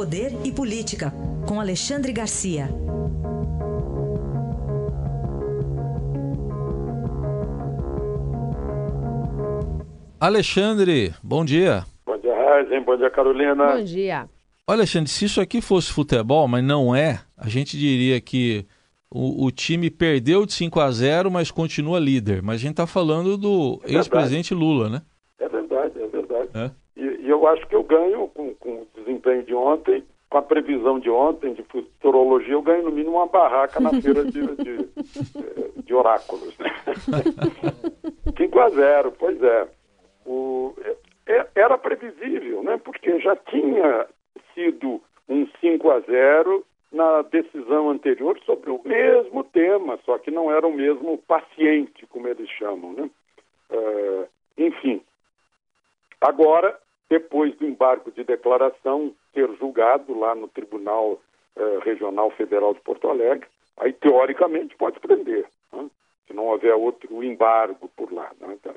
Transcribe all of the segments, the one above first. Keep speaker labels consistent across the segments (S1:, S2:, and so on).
S1: Poder e Política, com Alexandre Garcia.
S2: Alexandre, bom dia.
S3: Bom dia, Reisen. Bom dia, Carolina.
S4: Bom dia.
S2: Olha, Alexandre, se isso aqui fosse futebol, mas não é, a gente diria que o, o time perdeu de 5 a 0 mas continua líder. Mas a gente está falando do é ex-presidente Lula, né?
S3: É verdade, é verdade. É. E, e, eu acho que eu ganho com, com o desempenho de ontem, com a previsão de ontem, de futurologia, eu ganho no mínimo uma barraca na feira de, de, de oráculos. Né? 5 a 0 pois é. O, é, era previsível, né? porque já tinha sido um 5 a 0 na decisão anterior sobre o mesmo tema, só que não era o mesmo paciente, como eles chamam. Né? Uh, enfim, agora, depois do embargo de declaração ser julgado lá no Tribunal uh, Regional Federal de Porto Alegre, aí teoricamente pode prender, né? se não houver outro embargo por lá. Né? Então,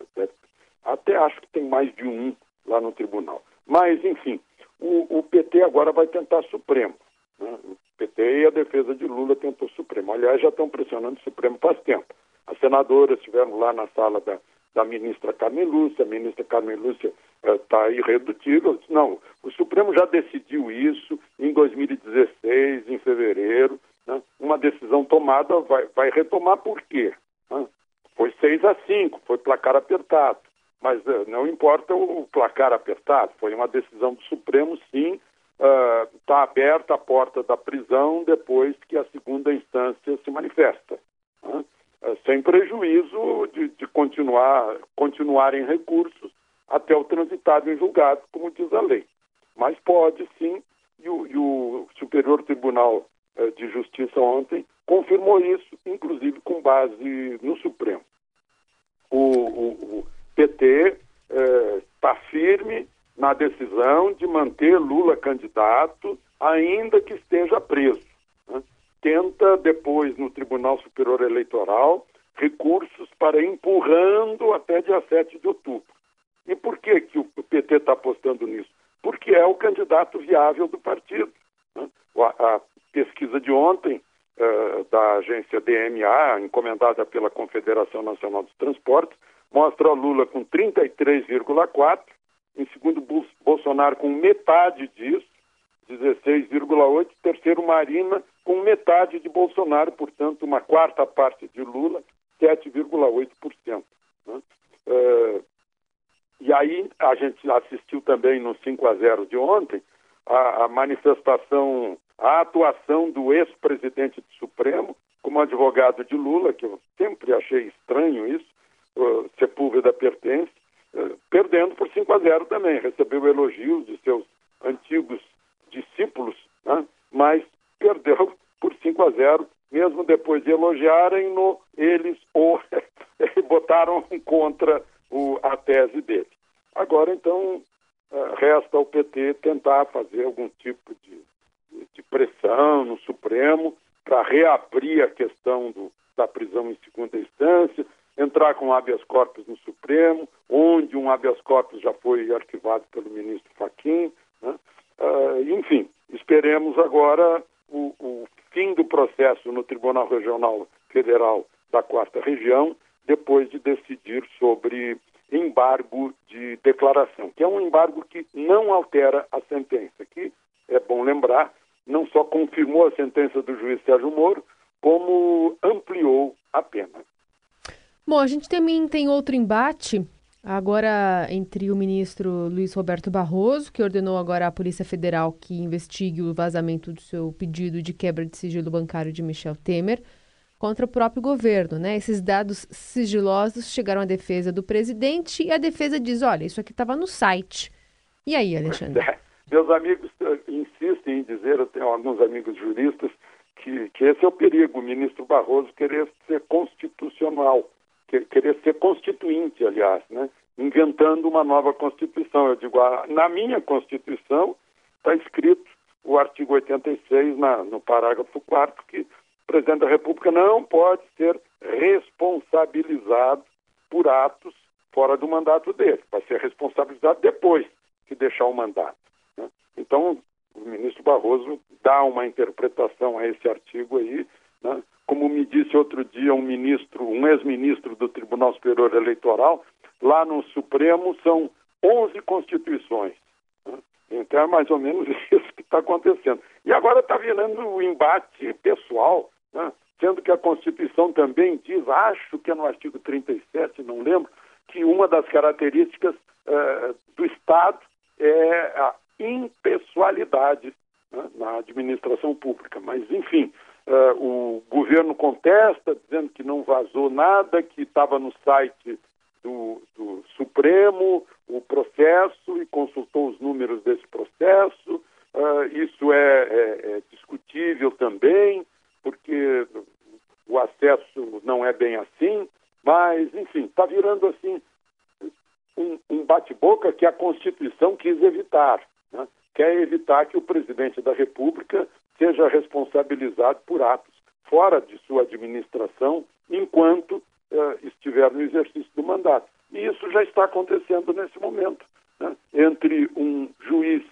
S3: até acho que tem mais de um lá no tribunal. Mas, enfim, o, o PT agora vai tentar Supremo. Né? O PT e a defesa de Lula tentou Supremo. Aliás, já estão pressionando o Supremo faz tempo. As senadoras estiveram lá na sala da, da ministra Carmen Lúcia, a ministra Carmen Lúcia está eh, irredutível. Não, o Supremo já decidiu isso em 2016, em fevereiro. Né? Uma decisão tomada vai, vai retomar por quê? Né? Foi 6 a 5, foi placar apertado. Mas uh, não importa o placar apertado, foi uma decisão do Supremo, sim. Está uh, aberta a porta da prisão depois que a segunda instância se manifesta. Uh, sem prejuízo de, de continuar, continuar em recursos até o transitado em julgado, como diz a lei. Mas pode sim, e o, e o Superior Tribunal eh, de Justiça ontem confirmou isso, inclusive com base no Supremo. O, o, PT está eh, firme na decisão de manter Lula candidato, ainda que esteja preso. Tenta, depois, no Tribunal Superior Eleitoral, recursos para empurrando até dia 7 de outubro. E por que, que o PT está apostando nisso? Porque é o candidato viável do partido. Né? A, a, pesquisa de ontem uh, da agência DMA, encomendada pela Confederação Nacional dos Transportes, mostra Lula com 33,4%, em segundo Bolsonaro com metade disso, 16,8%, terceiro Marina com metade de Bolsonaro, portanto, uma quarta parte de Lula, 7,8%. Né? Uh, e aí a gente assistiu também no 5 a 0 de ontem a, a manifestação, a atuação do ex-presidente do Supremo como advogado de Lula, que eu sempre achei estranho isso, uh, Sepúlveda pertence, uh, perdendo por 5 a 0 também. Recebeu elogios de seus antigos discípulos, né? mas perdeu por 5 a 0, mesmo depois de elogiarem no eles ou botaram contra o, a tese dele. Agora, então, uh, resta ao PT tentar fazer algum tipo de, de pressão no Supremo para reabrir a questão do, da prisão em segunda instância, entrar com habeas corpus no Supremo, onde um habeas corpus já foi arquivado pelo ministro Fachin. Né? Uh, enfim, esperemos agora fim do processo no Tribunal Regional Federal da Quarta Região, depois de decidir sobre embargo de declaração, que é um embargo que não altera a sentença, que é bom lembrar, não só confirmou a sentença do juiz Sérgio Moro, como ampliou a pena.
S4: Bom, a gente também tem outro embate agora entre o ministro Luiz Roberto Barroso, que ordenou agora à Polícia Federal que investigue o vazamento do seu pedido de quebra de sigilo bancário de Michel Temer, contra o próprio governo, né? Esses dados sigilosos chegaram à defesa do presidente e a defesa diz, olha, isso aqui estava no site. E aí, Alexandre? É.
S3: Meus amigos insistem em dizer, eu tenho alguns amigos juristas, que, que esse é o perigo, o ministro Barroso querer ser constitucional querer ser constituinte, aliás, né? inventando uma nova Constituição. Eu digo, na minha Constituição está escrito o artigo 86, na, no parágrafo 4 que o presidente da República não pode ser responsabilizado por atos fora do mandato dele. Vai ser responsabilizado depois que deixar o mandato. Né? Então, o ministro Barroso dá uma interpretação a esse artigo aí, né? como me disse outro dia um ministro, um ex-ministro do Tribunal Superior Eleitoral, lá no Supremo são 11 constituições. Né? Então é mais ou menos isso que está acontecendo. E agora está virando um embate pessoal, né? sendo que a Constituição também diz, acho que é no artigo 37, não lembro, que uma das características uh, do Estado é a impessoalidade né, na administração pública. Mas, enfim, uh, o governo contesta, dizendo que não vazou nada, que estava no site do, do, Supremo o processo e consultou os números desse processo. Uh, isso é, é, é discutível também, porque o acesso não é bem assim, mas, enfim, está virando assim um, um bate-boca que a Constituição quis evitar. Né? Quer evitar que o presidente da República seja responsabilizado por atos fora de sua administração enquanto uh, estiver no exercício do mandato. E isso já está acontecendo nesse momento, né? entre um juiz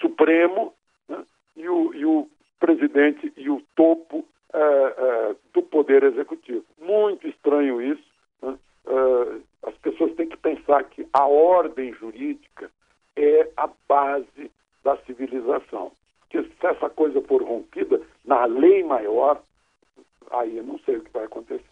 S3: supremo né? e, o, e, o, presidente e o topo uh, uh, do poder executivo. Muito estranho isso. Né? as pessoas têm que pensar que a ordem jurídica é a base da civilização. Porque se essa coisa for rompida na lei maior, aí eu não sei o que vai acontecer.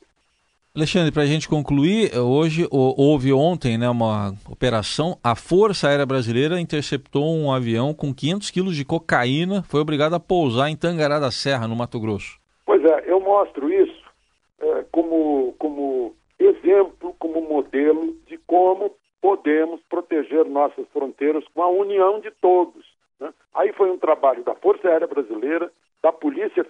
S2: Alexandre, para a gente concluir, hoje houve ontem né, uma operação. A Força Aérea Brasileira interceptou um avião com 500 quilos de cocaína, foi obrigado a pousar em Tangará da Serra, no Mato Grosso.
S3: Pois é, eu mostro isso é, como, como exemplo, como modelo de como podemos proteger nossas fronteiras com a união de todos. Né? Aí foi um trabalho da Força Aérea Brasileira,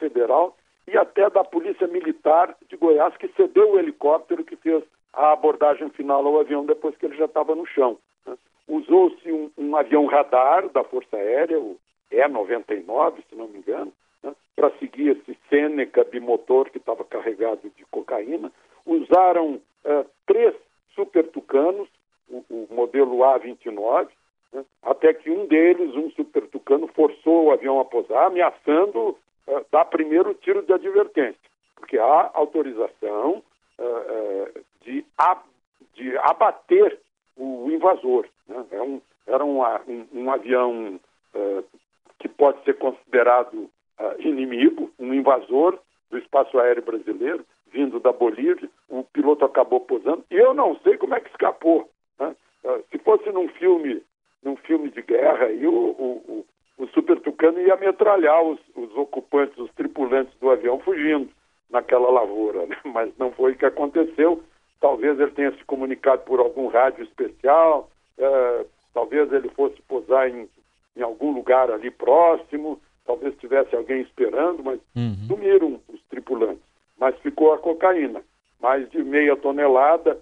S3: Federal e até da Polícia Militar de Goiás, que cedeu o helicóptero que fez a abordagem final ao avião depois que ele já estava no chão. Né? Usou-se um, um, avião radar da Força Aérea, o E-99, se não me engano, né? para seguir esse Seneca bimotor que estava carregado de cocaína. Usaram uh, três super tucanos, o, o modelo A29, né? até que um deles, um super tucano, forçou o avião a pousar, ameaçando uh, dar primeiro tiro de advertência, porque há autorização uh, de, ab de abater o invasor. Né? É um, era um, um, um avião que pode ser considerado inimigo, um invasor do espaço aéreo brasileiro, vindo da Bolívia. O piloto acabou pousando e eu não sei como é que escapou. Né? Se fosse num filme num filme de guerra, aí o, o, o, Super Tucano ia metralhar os, os, ocupantes, os tripulantes do avião fugindo naquela lavoura, né? mas não foi o que aconteceu. Talvez ele tenha se comunicado por algum rádio especial, é, talvez ele fosse posar em, em algum lugar ali próximo, talvez tivesse alguém esperando, mas uhum. sumiram os tripulantes. Mas ficou a cocaína, mais de meia tonelada.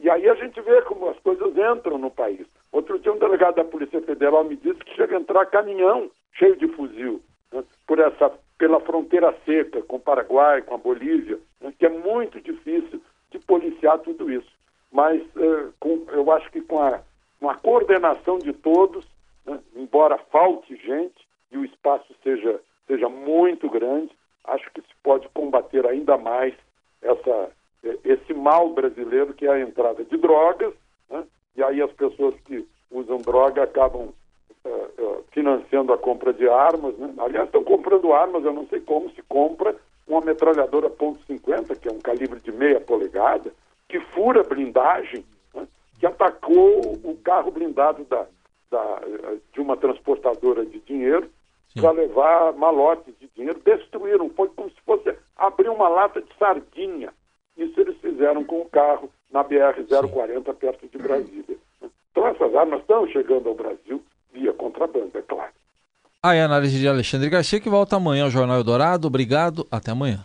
S3: E aí a gente vê como as coisas entram no país. Outro dia um delegado da Polícia Federal me disse que chega a entrar caminhão cheio de fuzil né, por essa, pela fronteira seca com o Paraguai, com a Bolívia, né, que é muito difícil de policiar tudo isso. Mas eh, com, eu acho que com a, com a coordenação de todos, né, embora falte gente e o espaço seja, seja muito grande, acho que se pode combater ainda mais essa, esse mal brasileiro que é a entrada de drogas e aí as pessoas que usam droga acabam uh, uh, financiando a compra de armas. Né? Aliás, estão comprando armas, eu não sei como se compra uma metralhadora .50, que é um calibre de meia polegada, que fura blindagem, né? que atacou o carro blindado da, da, de uma transportadora de dinheiro para levar malotes de dinheiro. Destruíram, foi como se fosse abrir uma lata de sardinha. Isso eles fizeram com o carro na BR-040, perto de Brasília. Essas armas estão chegando ao Brasil via contrabando, é claro.
S2: Aí a análise de Alexandre Garcia, que volta amanhã ao Jornal Eldorado. Obrigado, até amanhã.